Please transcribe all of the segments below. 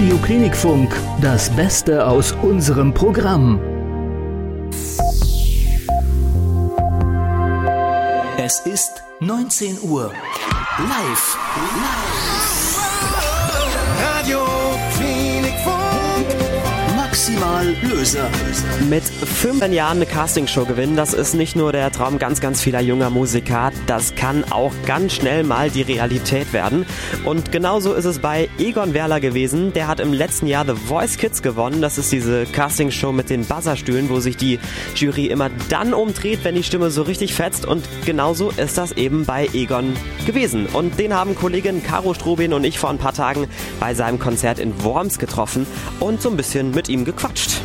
Radio Klinikfunk, das Beste aus unserem Programm. Es ist 19 Uhr. Live. Live. Maximal Löser. Mit 15 Jahren eine Castingshow gewinnen, das ist nicht nur der Traum ganz, ganz vieler junger Musiker, das kann auch ganz schnell mal die Realität werden. Und genauso ist es bei Egon Werler gewesen. Der hat im letzten Jahr The Voice Kids gewonnen. Das ist diese Castingshow mit den Buzzerstühlen, wo sich die Jury immer dann umdreht, wenn die Stimme so richtig fetzt. Und genauso ist das eben bei Egon gewesen. Und den haben Kollegin Caro Strobin und ich vor ein paar Tagen bei seinem Konzert in Worms getroffen und so ein bisschen mit ihm gequatscht.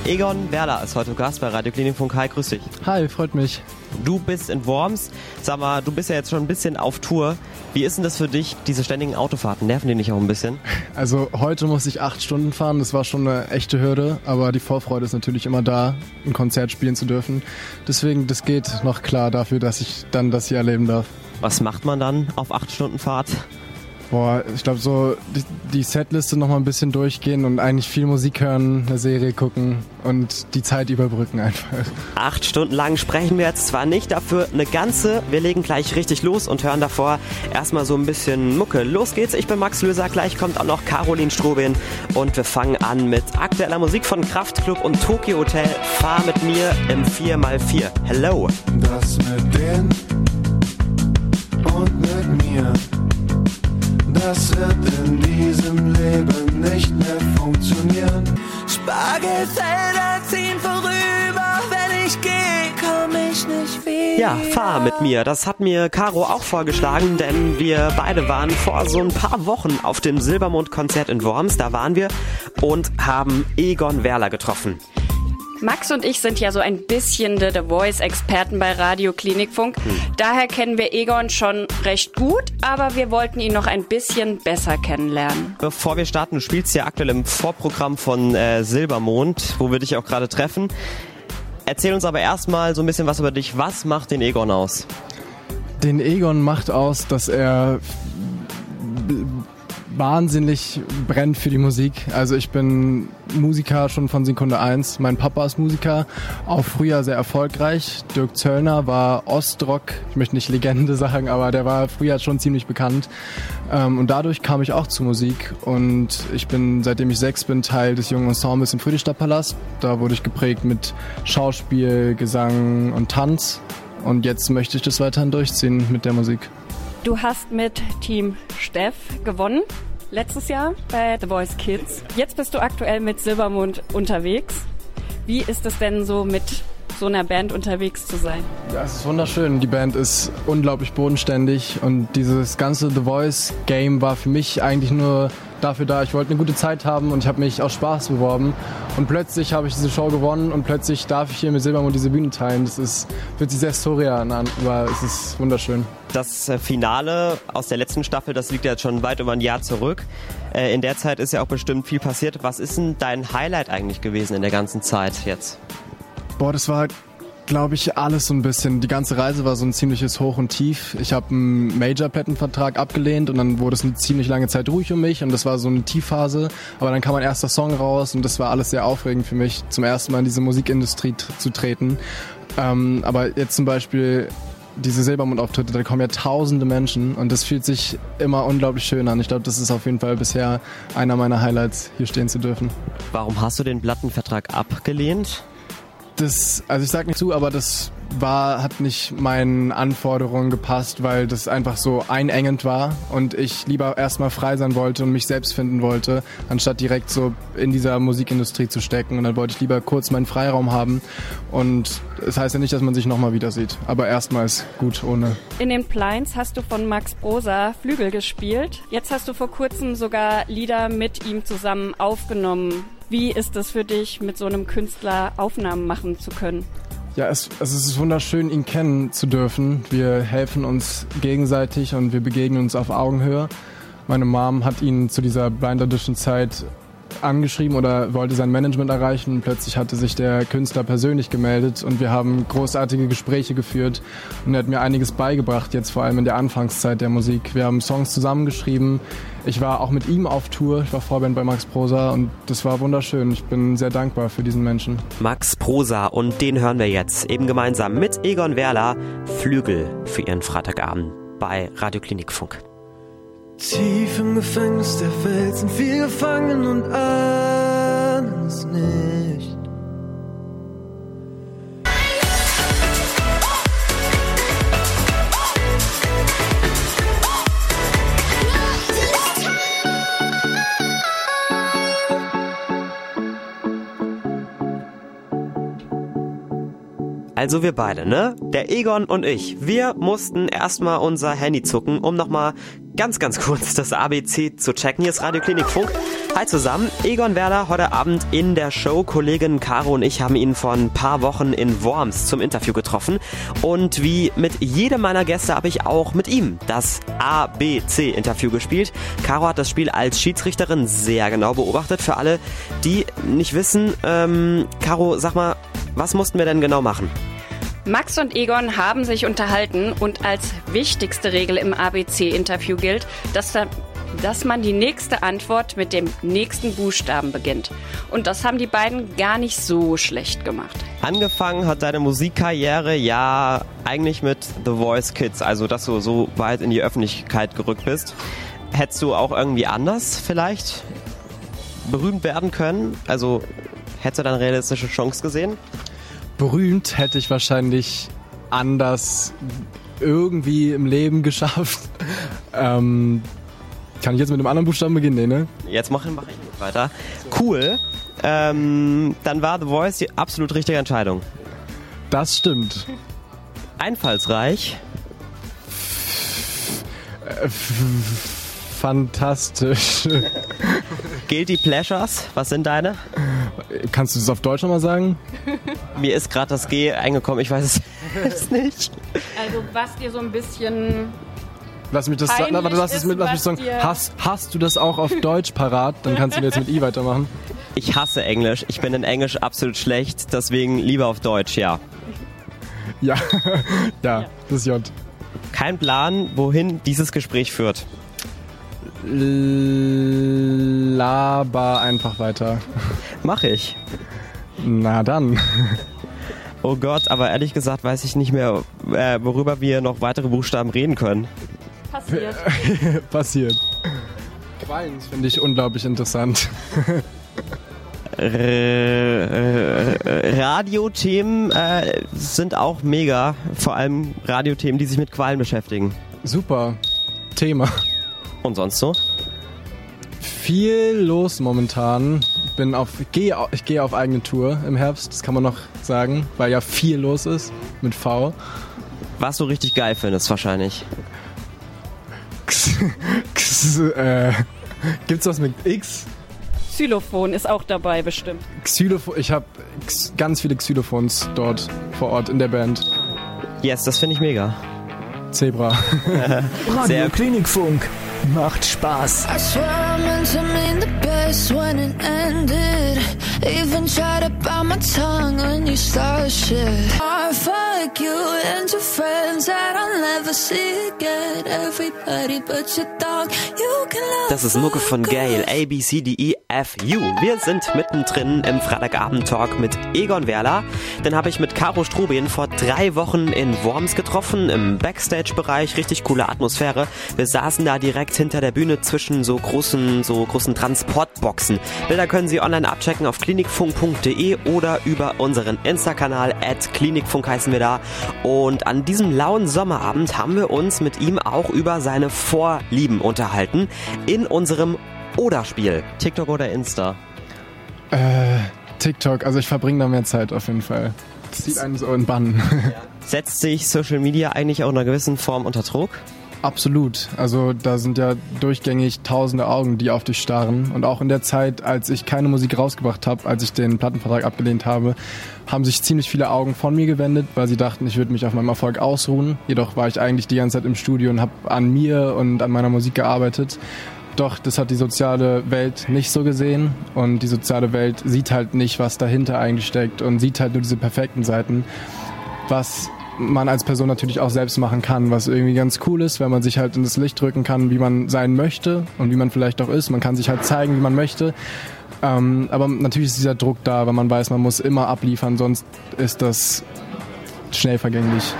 Egon Werler ist heute Gast bei Radio Klinikfunk. Hi, grüß dich. Hi, freut mich. Du bist in Worms. Sag mal, du bist ja jetzt schon ein bisschen auf Tour. Wie ist denn das für dich, diese ständigen Autofahrten? Nerven die nicht auch ein bisschen? Also heute muss ich acht Stunden fahren. Das war schon eine echte Hürde, aber die Vorfreude ist natürlich immer da, ein Konzert spielen zu dürfen. Deswegen, das geht noch klar dafür, dass ich dann das hier erleben darf. Was macht man dann auf acht Stunden Fahrt? Boah, ich glaube so die, die Setliste noch mal ein bisschen durchgehen und eigentlich viel Musik hören, eine Serie gucken und die Zeit überbrücken einfach. Acht Stunden lang sprechen wir jetzt zwar nicht, dafür eine ganze. Wir legen gleich richtig los und hören davor erstmal so ein bisschen Mucke. Los geht's, ich bin Max Löser, gleich kommt auch noch Caroline Strobin und wir fangen an mit aktueller Musik von Kraftklub und Tokyo Hotel. Fahr mit mir im 4x4. Hello. Das mit denen und mit mir. Das wird in diesem Leben nicht mehr funktionieren. Spargelfelder ziehen vorüber, wenn ich gehe, komm ich nicht wieder. Ja, fahr mit mir. Das hat mir Caro auch vorgeschlagen, denn wir beide waren vor so ein paar Wochen auf dem Silbermond-Konzert in Worms. Da waren wir und haben Egon Werler getroffen. Max und ich sind ja so ein bisschen The Voice-Experten bei Radio Klinikfunk. Daher kennen wir Egon schon recht gut, aber wir wollten ihn noch ein bisschen besser kennenlernen. Bevor wir starten, du spielst ja aktuell im Vorprogramm von äh, Silbermond, wo wir dich auch gerade treffen. Erzähl uns aber erstmal so ein bisschen was über dich. Was macht den Egon aus? Den Egon macht aus, dass er wahnsinnig brennt für die Musik. Also ich bin Musiker schon von Sekunde 1. Mein Papa ist Musiker, auch früher sehr erfolgreich. Dirk Zöllner war Ostrock, ich möchte nicht Legende sagen, aber der war früher schon ziemlich bekannt. Ähm, und dadurch kam ich auch zur Musik und ich bin, seitdem ich sechs bin, Teil des jungen Ensembles im Friedrichstadtpalast. Da wurde ich geprägt mit Schauspiel, Gesang und Tanz. Und jetzt möchte ich das weiterhin durchziehen mit der Musik. Du hast mit Team Steff gewonnen. Letztes Jahr bei The Voice Kids. Jetzt bist du aktuell mit Silbermond unterwegs. Wie ist es denn so mit so einer Band unterwegs zu sein? Ja, es ist wunderschön. Die Band ist unglaublich bodenständig und dieses ganze The Voice Game war für mich eigentlich nur dafür da. Ich wollte eine gute Zeit haben und ich habe mich aus Spaß beworben. Und plötzlich habe ich diese Show gewonnen und plötzlich darf ich hier mit Silbermond diese Bühne teilen. Das ist, fühlt sich sehr surreal an, aber es ist wunderschön. Das äh, Finale aus der letzten Staffel, das liegt ja jetzt schon weit über ein Jahr zurück. Äh, In der Zeit ist ja auch bestimmt viel passiert. Was ist denn dein Highlight eigentlich gewesen in der ganzen Zeit jetzt? Boah, das war, glaube ich, alles so ein bisschen. Die ganze Reise war so ein ziemliches Hoch und Tief. Ich habe einen Major-Plattenvertrag abgelehnt und dann wurde es eine ziemlich lange Zeit ruhig um mich und das war so eine Tiefphase. Aber dann kam mein erster Song raus und das war alles sehr aufregend für mich, zum ersten Mal in diese Musikindustrie zu treten. Ähm, aber jetzt zum Beispiel diese Silbermond-Auftritte, da kommen ja tausende Menschen und das fühlt sich immer unglaublich schön an. Ich glaube, das ist auf jeden Fall bisher einer meiner Highlights, hier stehen zu dürfen. Warum hast du den Plattenvertrag abgelehnt? Das, also ich sag nicht zu, aber das war, hat nicht meinen Anforderungen gepasst, weil das einfach so einengend war und ich lieber erstmal frei sein wollte und mich selbst finden wollte, anstatt direkt so in dieser Musikindustrie zu stecken. Und dann wollte ich lieber kurz meinen Freiraum haben. Und es das heißt ja nicht, dass man sich nochmal wieder sieht. Aber erstmal ist gut ohne. In den Plines hast du von Max Brosa Flügel gespielt. Jetzt hast du vor kurzem sogar Lieder mit ihm zusammen aufgenommen. Wie ist es für dich, mit so einem Künstler Aufnahmen machen zu können? Ja, es, es ist wunderschön, ihn kennen zu dürfen. Wir helfen uns gegenseitig und wir begegnen uns auf Augenhöhe. Meine Mom hat ihn zu dieser Blind Audition Zeit angeschrieben oder wollte sein Management erreichen. Plötzlich hatte sich der Künstler persönlich gemeldet und wir haben großartige Gespräche geführt und er hat mir einiges beigebracht, jetzt vor allem in der Anfangszeit der Musik. Wir haben Songs zusammengeschrieben. Ich war auch mit ihm auf Tour, ich war Vorband bei Max Prosa und das war wunderschön. Ich bin sehr dankbar für diesen Menschen. Max Prosa und den hören wir jetzt eben gemeinsam mit Egon Werler Flügel für ihren Freitagabend bei Radio Klinikfunk. Tief im Gefängnis der Welt sind wir gefangen und ahnen es nicht. Also wir beide, ne? Der Egon und ich. Wir mussten erstmal unser Handy zucken, um nochmal ganz, ganz kurz das ABC zu checken. Hier ist Radio Klinik Funk. Hi zusammen, Egon Werler heute Abend in der Show. Kollegin Caro und ich haben ihn vor ein paar Wochen in Worms zum Interview getroffen. Und wie mit jedem meiner Gäste habe ich auch mit ihm das ABC-Interview gespielt. Caro hat das Spiel als Schiedsrichterin sehr genau beobachtet. Für alle, die nicht wissen, ähm, Caro, sag mal, was mussten wir denn genau machen? Max und Egon haben sich unterhalten und als wichtigste Regel im ABC-Interview gilt, dass, da, dass man die nächste Antwort mit dem nächsten Buchstaben beginnt. Und das haben die beiden gar nicht so schlecht gemacht. Angefangen hat deine Musikkarriere ja eigentlich mit The Voice Kids, also dass du so weit in die Öffentlichkeit gerückt bist. Hättest du auch irgendwie anders vielleicht berühmt werden können? Also hättest du da eine realistische Chance gesehen? Berühmt hätte ich wahrscheinlich anders irgendwie im Leben geschafft. Ähm, kann ich jetzt mit einem anderen Buchstaben beginnen? Nee, ne? Jetzt mache mach ich weiter. Cool. Ähm, dann war The Voice die absolut richtige Entscheidung. Das stimmt. Einfallsreich. Äh, Fantastisch. Guilty Pleasures, was sind deine? Kannst du das auf Deutsch nochmal sagen? Mir ist gerade das G eingekommen, ich weiß es nicht. Also was dir so ein bisschen Lass mich das sagen. Warte, lass, es ist, mit, lass mich sagen. Hast, hast du das auch auf Deutsch parat? Dann kannst du jetzt mit I weitermachen. Ich hasse Englisch. Ich bin in Englisch absolut schlecht, deswegen lieber auf Deutsch, ja. Ja, ja, das ist J. Kein Plan, wohin dieses Gespräch führt. Laber einfach weiter. Mach ich. Na dann. Oh Gott, aber ehrlich gesagt weiß ich nicht mehr, äh, worüber wir noch weitere Buchstaben reden können. passiert. Passiert. Quallen finde ich unglaublich interessant. Äh, äh, Radiothemen äh, sind auch mega. Vor allem Radiothemen, die sich mit Qualen beschäftigen. Super. Thema. Und sonst so? Viel los momentan. Bin auf, gehe, ich gehe auf eigene Tour im Herbst, das kann man noch sagen, weil ja viel los ist mit V. Was du richtig geil findest, wahrscheinlich. X, X, äh, gibt's was mit X? Xylophon ist auch dabei bestimmt. Xylophon, ich habe ganz viele Xylophons dort vor Ort in der Band. Yes, das finde ich mega. Zebra. Radio Klinikfunk. Macht Spaß. I when it ended. Even tried to bite my tongue when you started shit. I fuck you and Das ist Mucke von Gail, A, B, C, D, E, F, U. Wir sind mittendrin im Freitagabend-Talk mit Egon Werler. Den habe ich mit Caro Strubin vor drei Wochen in Worms getroffen, im Backstage-Bereich. Richtig coole Atmosphäre. Wir saßen da direkt hinter der Bühne zwischen so großen, so großen Transportboxen. Bilder können Sie online abchecken auf klinikfunk.de oder über unseren Insta-Kanal at klinikfunk heißen wir da. Und an diesem lauen Sommerabend haben wir uns mit ihm auch über seine Vorlieben unterhalten in unserem Oder-Spiel. TikTok oder Insta? Äh, TikTok, also ich verbringe da mehr Zeit auf jeden Fall. Das zieht einen so in Bann. Setzt sich Social Media eigentlich auch in einer gewissen Form unter Druck? Absolut. Also da sind ja durchgängig tausende Augen, die auf dich starren. Und auch in der Zeit, als ich keine Musik rausgebracht habe, als ich den Plattenvertrag abgelehnt habe, haben sich ziemlich viele Augen von mir gewendet, weil sie dachten, ich würde mich auf meinem Erfolg ausruhen. Jedoch war ich eigentlich die ganze Zeit im Studio und habe an mir und an meiner Musik gearbeitet. Doch, das hat die soziale Welt nicht so gesehen und die soziale Welt sieht halt nicht, was dahinter eigentlich steckt und sieht halt nur diese perfekten Seiten, was man als Person natürlich auch selbst machen kann, was irgendwie ganz cool ist, wenn man sich halt in das Licht drücken kann, wie man sein möchte und wie man vielleicht auch ist. Man kann sich halt zeigen, wie man möchte. Ähm, aber natürlich ist dieser Druck da, weil man weiß, man muss immer abliefern, sonst ist das schnell vergänglich.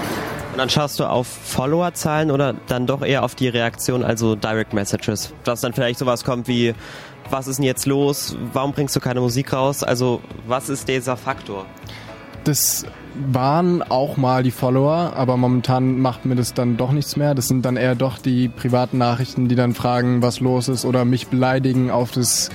Und dann schaust du auf Followerzahlen oder dann doch eher auf die Reaktion, also Direct Messages, dass dann vielleicht sowas kommt wie, was ist denn jetzt los? Warum bringst du keine Musik raus? Also was ist dieser Faktor? Das waren auch mal die Follower, aber momentan macht mir das dann doch nichts mehr. Das sind dann eher doch die privaten Nachrichten, die dann fragen, was los ist oder mich beleidigen auf das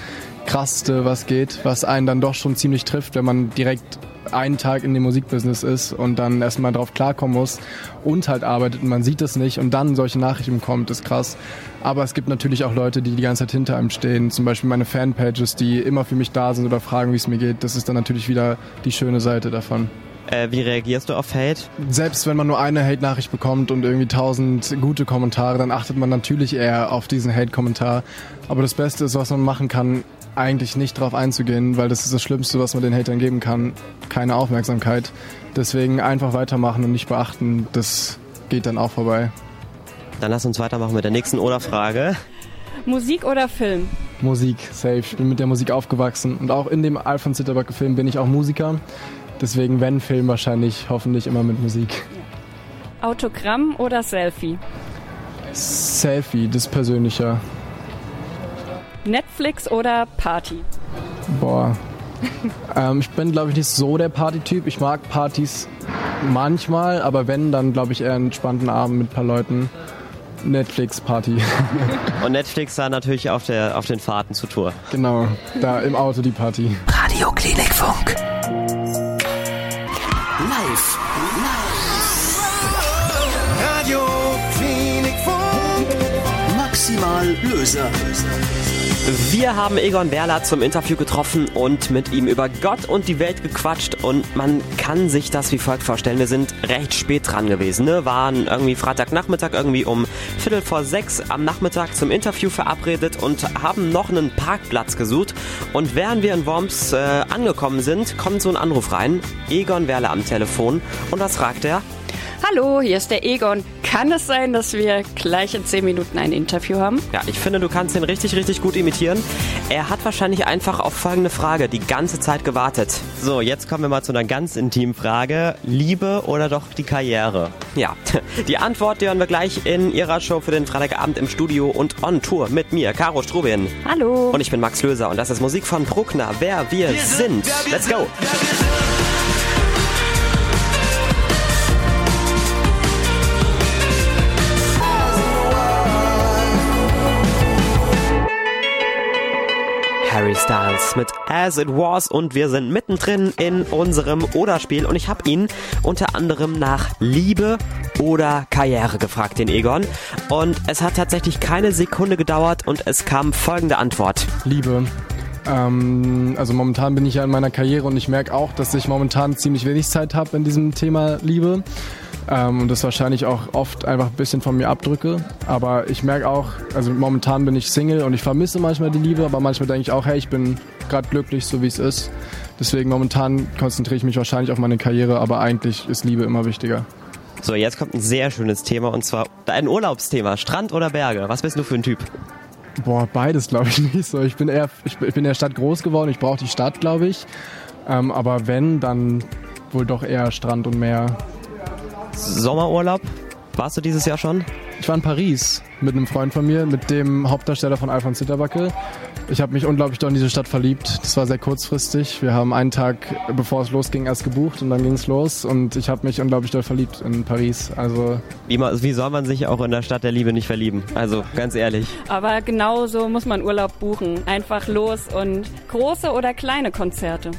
Krasseste, was geht, was einen dann doch schon ziemlich trifft, wenn man direkt einen Tag in dem Musikbusiness ist und dann erstmal drauf klarkommen muss und halt arbeitet und man sieht es nicht und dann solche Nachrichten bekommt, ist krass. Aber es gibt natürlich auch Leute, die die ganze Zeit hinter einem stehen. Zum Beispiel meine Fanpages, die immer für mich da sind oder fragen, wie es mir geht. Das ist dann natürlich wieder die schöne Seite davon. Äh, wie reagierst du auf Hate? Selbst wenn man nur eine Hate-Nachricht bekommt und irgendwie tausend gute Kommentare, dann achtet man natürlich eher auf diesen Hate-Kommentar. Aber das Beste ist, was man machen kann, eigentlich nicht drauf einzugehen, weil das ist das Schlimmste, was man den Hatern geben kann. Keine Aufmerksamkeit. Deswegen einfach weitermachen und nicht beachten. Das geht dann auch vorbei. Dann lass uns weitermachen mit der nächsten Oder-Frage. Musik oder Film? Musik, safe. Ich bin mit der Musik aufgewachsen. Und auch in dem Alfons Zitterbacke-Film bin ich auch Musiker. Deswegen, wenn Film, wahrscheinlich hoffentlich immer mit Musik. Autogramm oder Selfie? Selfie, das ist persönlicher. Netflix oder Party? Boah. ähm, ich bin, glaube ich, nicht so der Partytyp. Ich mag Partys manchmal, aber wenn, dann glaube ich eher einen entspannten Abend mit ein paar Leuten. Netflix-Party. Und Netflix da natürlich auf, der, auf den Fahrten zur Tour. Genau, da im Auto die Party. Radio Klinikfunk. Löser. Wir haben Egon Werler zum Interview getroffen und mit ihm über Gott und die Welt gequatscht und man kann sich das wie folgt vorstellen. Wir sind recht spät dran gewesen, ne? waren irgendwie Freitagnachmittag irgendwie um Viertel vor sechs am Nachmittag zum Interview verabredet und haben noch einen Parkplatz gesucht und während wir in Worms äh, angekommen sind, kommt so ein Anruf rein. Egon Werler am Telefon und was fragt er? Hallo, hier ist der Egon. Kann es sein, dass wir gleich in 10 Minuten ein Interview haben? Ja, ich finde, du kannst ihn richtig, richtig gut imitieren. Er hat wahrscheinlich einfach auf folgende Frage die ganze Zeit gewartet. So, jetzt kommen wir mal zu einer ganz intimen Frage. Liebe oder doch die Karriere? Ja, die Antwort, die hören wir gleich in ihrer Show für den Freitagabend im Studio und on Tour mit mir, Caro Strubin. Hallo. Und ich bin Max Löser und das ist Musik von Bruckner, wer wir sind. Let's go! Harry Styles mit As It Was und wir sind mittendrin in unserem Oder-Spiel und ich habe ihn unter anderem nach Liebe oder Karriere gefragt, den Egon. Und es hat tatsächlich keine Sekunde gedauert und es kam folgende Antwort. Liebe. Ähm, also momentan bin ich ja in meiner Karriere und ich merke auch, dass ich momentan ziemlich wenig Zeit habe in diesem Thema Liebe. Ähm, und das wahrscheinlich auch oft einfach ein bisschen von mir abdrücke. Aber ich merke auch, also momentan bin ich Single und ich vermisse manchmal die Liebe, aber manchmal denke ich auch, hey, ich bin gerade glücklich, so wie es ist. Deswegen momentan konzentriere ich mich wahrscheinlich auf meine Karriere, aber eigentlich ist Liebe immer wichtiger. So, jetzt kommt ein sehr schönes Thema und zwar ein Urlaubsthema. Strand oder Berge? Was bist du für ein Typ? Boah, beides glaube ich nicht so. Ich bin eher, ich bin in der Stadt groß geworden, ich brauche die Stadt, glaube ich. Ähm, aber wenn, dann wohl doch eher Strand und Meer. Sommerurlaub? Warst du dieses Jahr schon? Ich war in Paris mit einem Freund von mir, mit dem Hauptdarsteller von Alfons Zitterbacke. Ich habe mich unglaublich doll in diese Stadt verliebt. Das war sehr kurzfristig. Wir haben einen Tag, bevor es losging, erst gebucht und dann ging es los. Und ich habe mich unglaublich doll verliebt in Paris. Also Wie, wie soll man sich auch in der Stadt der Liebe nicht verlieben? Also, ganz ehrlich. Aber genau so muss man Urlaub buchen. Einfach los und große oder kleine Konzerte.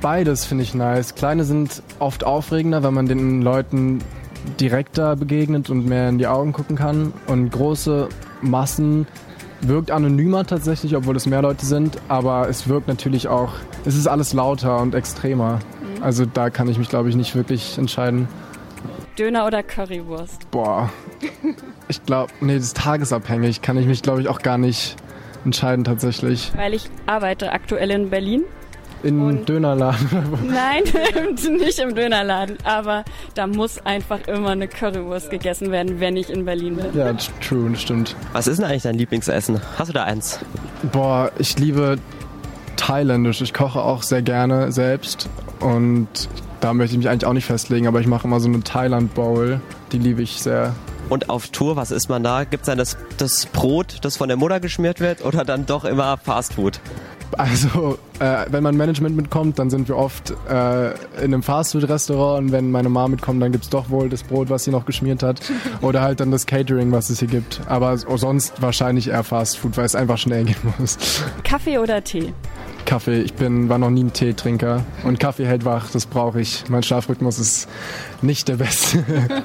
Beides finde ich nice. Kleine sind oft aufregender, weil man den Leuten direkter begegnet und mehr in die Augen gucken kann. Und große Massen wirkt anonymer tatsächlich, obwohl es mehr Leute sind. Aber es wirkt natürlich auch, es ist alles lauter und extremer. Also da kann ich mich, glaube ich, nicht wirklich entscheiden. Döner oder Currywurst? Boah, ich glaube, nee, das ist tagesabhängig. Kann ich mich, glaube ich, auch gar nicht entscheiden tatsächlich. Weil ich arbeite aktuell in Berlin. In Und- Dönerladen. Nein, nicht im Dönerladen. Aber da muss einfach immer eine Currywurst gegessen werden, wenn ich in Berlin bin. ja, true, das stimmt. Was ist denn eigentlich dein Lieblingsessen? Hast du da eins? Boah, ich liebe thailändisch. Ich koche auch sehr gerne selbst und da möchte ich mich eigentlich auch nicht festlegen, aber ich mache immer so eine Thailand Bowl. Die liebe ich sehr. Und auf Tour, was isst man da? Gibt es dann das, das Brot, das von der Mutter geschmiert wird oder dann doch immer Fastfood? Also, äh, wenn mein Management mitkommt, dann sind wir oft äh, in einem Fastfood-Restaurant und wenn meine Mama mitkommt, dann gibt's doch wohl das Brot, was sie noch geschmiert hat oder halt dann das Catering, was es hier gibt. Aber so- sonst wahrscheinlich eher Fastfood, weil es einfach schnell gehen muss. Kaffee oder Tee? Kaffee, ich bin, war noch nie ein Teetrinker und Kaffee hält wach, das brauche ich. Mein Schlafrhythmus ist nicht der beste.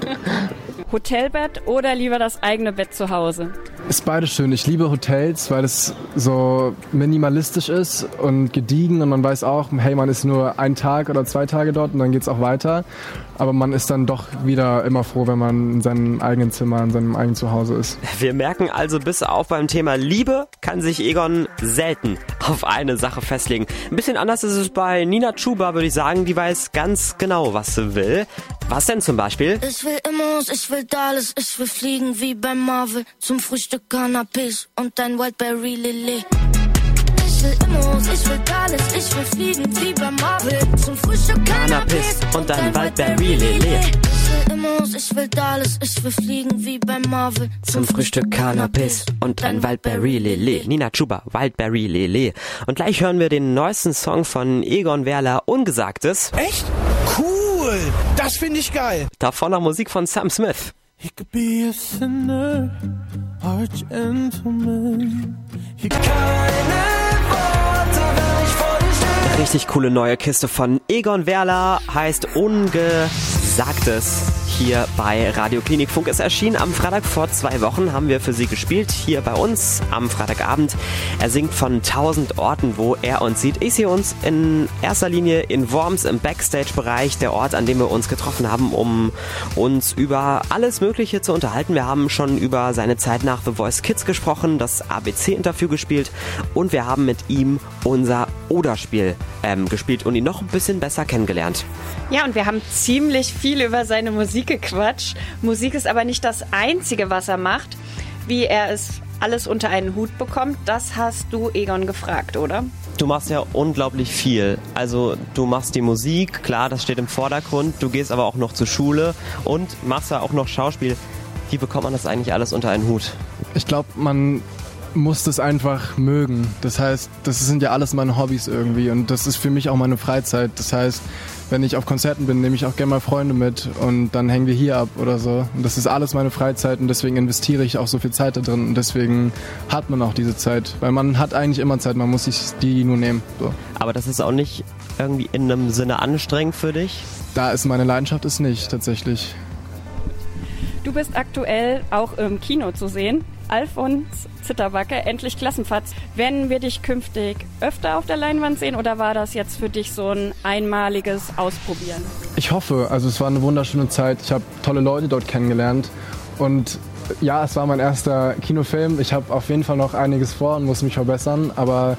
Hotelbett oder lieber das eigene Bett zu Hause? Ist beides schön. Ich liebe Hotels, weil es so minimalistisch ist und gediegen und man weiß auch, hey, man ist nur ein Tag oder zwei Tage dort und dann geht's auch weiter. Aber man ist dann doch wieder immer froh, wenn man in seinem eigenen Zimmer, in seinem eigenen Zuhause ist. Wir merken also, bis auf beim Thema Liebe kann sich Egon selten auf eine Sache festlegen. Ein bisschen anders ist es bei Nina Chuba, würde ich sagen. Die weiß ganz genau, was sie will. Was denn zum Beispiel? Ich will Immos, ich will Dallas, ich will fliegen wie bei Marvel. Zum Frühstück Cannabis und ein Wildberry Lilly. Ich will Immos, ich will Dallas, ich will fliegen wie bei Marvel. Zum Frühstück Cannabis und ein Wildberry Lilly. Ich will Immos, ich will Dallas, ich will fliegen wie bei Marvel. Zum Frühstück Cannabis und ein Wildberry Lele. Nina Chuba, Wildberry Lele. Und gleich hören wir den neuesten Song von Egon Werler, Ungesagtes. Echt? Cool! Das finde ich geil. Davor noch Musik von Sam Smith. He could be a sinner or a gentleman. He. Richtig coole neue Kiste von Egon Werler, heißt Ungesagtes. Hier bei Radio Klinikfunk. Es erschien am Freitag vor zwei Wochen, haben wir für Sie gespielt, hier bei uns am Freitagabend. Er singt von tausend Orten, wo er uns sieht. Ich sehe uns in erster Linie in Worms im Backstage-Bereich, der Ort, an dem wir uns getroffen haben, um uns über alles Mögliche zu unterhalten. Wir haben schon über seine Zeit nach The Voice Kids gesprochen, das ABC-Interview gespielt und wir haben mit ihm unser Oder-Spiel ähm, gespielt und ihn noch ein bisschen besser kennengelernt. Ja, und wir haben ziemlich viel über seine Musik gequatscht. Musik ist aber nicht das Einzige, was er macht. Wie er es alles unter einen Hut bekommt, das hast du Egon gefragt, oder? Du machst ja unglaublich viel. Also du machst die Musik, klar, das steht im Vordergrund. Du gehst aber auch noch zur Schule und machst ja auch noch Schauspiel. Wie bekommt man das eigentlich alles unter einen Hut? Ich glaube, man muss das einfach mögen. Das heißt, das sind ja alles meine Hobbys irgendwie und das ist für mich auch meine Freizeit. Das heißt, wenn ich auf Konzerten bin, nehme ich auch gerne mal Freunde mit und dann hängen wir hier ab oder so. Und das ist alles meine Freizeit und deswegen investiere ich auch so viel Zeit da drin und deswegen hat man auch diese Zeit. Weil man hat eigentlich immer Zeit, man muss sich die nur nehmen. So. Aber das ist auch nicht irgendwie in einem Sinne anstrengend für dich. Da ist meine Leidenschaft ist nicht tatsächlich. Du bist aktuell auch im Kino zu sehen. Alfons Zitterbacke, endlich Klassenfahrt. Werden wir dich künftig öfter auf der Leinwand sehen oder war das jetzt für dich so ein einmaliges Ausprobieren? Ich hoffe, also es war eine wunderschöne Zeit. Ich habe tolle Leute dort kennengelernt und ja, es war mein erster Kinofilm. Ich habe auf jeden Fall noch einiges vor und muss mich verbessern, aber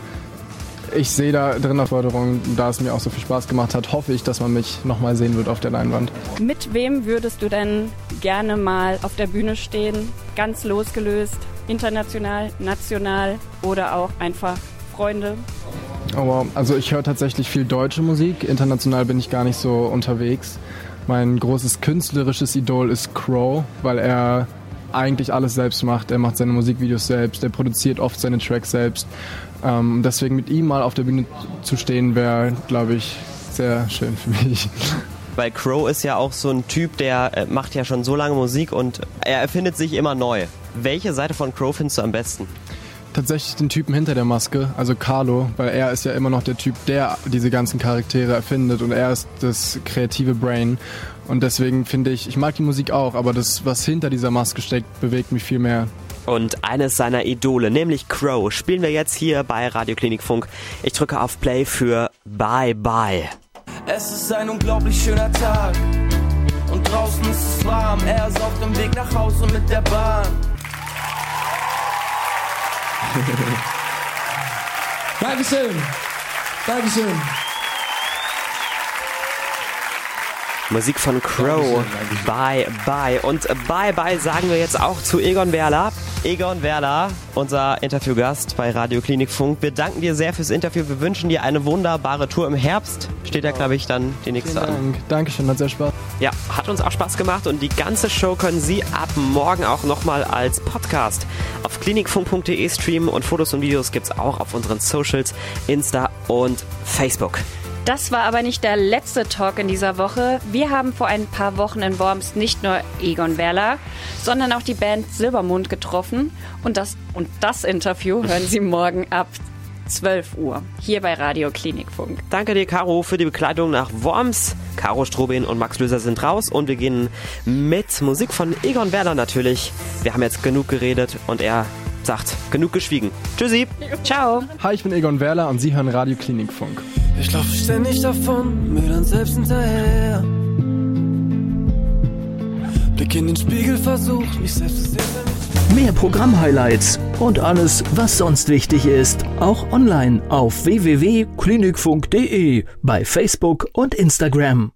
ich sehe da drin eine Förderung, da es mir auch so viel Spaß gemacht hat, hoffe ich, dass man mich nochmal sehen wird auf der Leinwand. Mit wem würdest du denn gerne mal auf der Bühne stehen? Ganz losgelöst, international, national oder auch einfach Freunde? Aber also ich höre tatsächlich viel deutsche Musik, international bin ich gar nicht so unterwegs. Mein großes künstlerisches Idol ist Crow, weil er eigentlich alles selbst macht. Er macht seine Musikvideos selbst, er produziert oft seine Tracks selbst. Ähm, deswegen mit ihm mal auf der Bühne zu stehen, wäre, glaube ich, sehr schön für mich. Weil Crow ist ja auch so ein Typ, der äh, macht ja schon so lange Musik und er erfindet sich immer neu. Welche Seite von Crow findest du am besten? Tatsächlich den Typen hinter der Maske, also Carlo, weil er ist ja immer noch der Typ, der diese ganzen Charaktere erfindet und er ist das kreative Brain. Und deswegen finde ich, ich mag die Musik auch, aber das, was hinter dieser Maske steckt, bewegt mich viel mehr. Und eines seiner Idole, nämlich Crow, spielen wir jetzt hier bei Radio Klinikfunk. Ich drücke auf Play für Bye Bye. Es ist ein unglaublich schöner Tag und draußen ist es warm. Er ist auf dem Weg nach Hause mit der Bahn. Dankeschön. Dankeschön. Musik von Crow. Bye, bye. Und bye, bye sagen wir jetzt auch zu Egon Werler. Egon Werler, unser Interviewgast bei Radio Klinikfunk. Wir danken dir sehr fürs Interview. Wir wünschen dir eine wunderbare Tour im Herbst. Steht ja, glaube ich, dann die nächste Vielen an. Dank. Dankeschön, hat sehr Spaß. Ja, hat uns auch Spaß gemacht und die ganze Show können Sie ab morgen auch nochmal als Podcast auf klinikfunk.de streamen und Fotos und Videos gibt's auch auf unseren Socials, Insta und Facebook. Das war aber nicht der letzte Talk in dieser Woche. Wir haben vor ein paar Wochen in Worms nicht nur Egon Werler, sondern auch die Band Silbermond getroffen. Und das, und das Interview hören Sie morgen ab 12 Uhr hier bei Radio Klinikfunk. Danke dir, Caro, für die Bekleidung nach Worms. Caro Strobin und Max Löser sind raus und wir gehen mit Musik von Egon Werler natürlich. Wir haben jetzt genug geredet und er sagt, genug geschwiegen. Tschüssi. Ciao. Hi, ich bin Egon Werler und Sie hören Radio Klinikfunk. Ich laufe ständig davon, mir dann selbst hinterher. Blick in den Spiegel, versucht mich selbst zu sehen. Mehr Programmhighlights und alles, was sonst wichtig ist, auch online auf www.klinikfunk.de, bei Facebook und Instagram.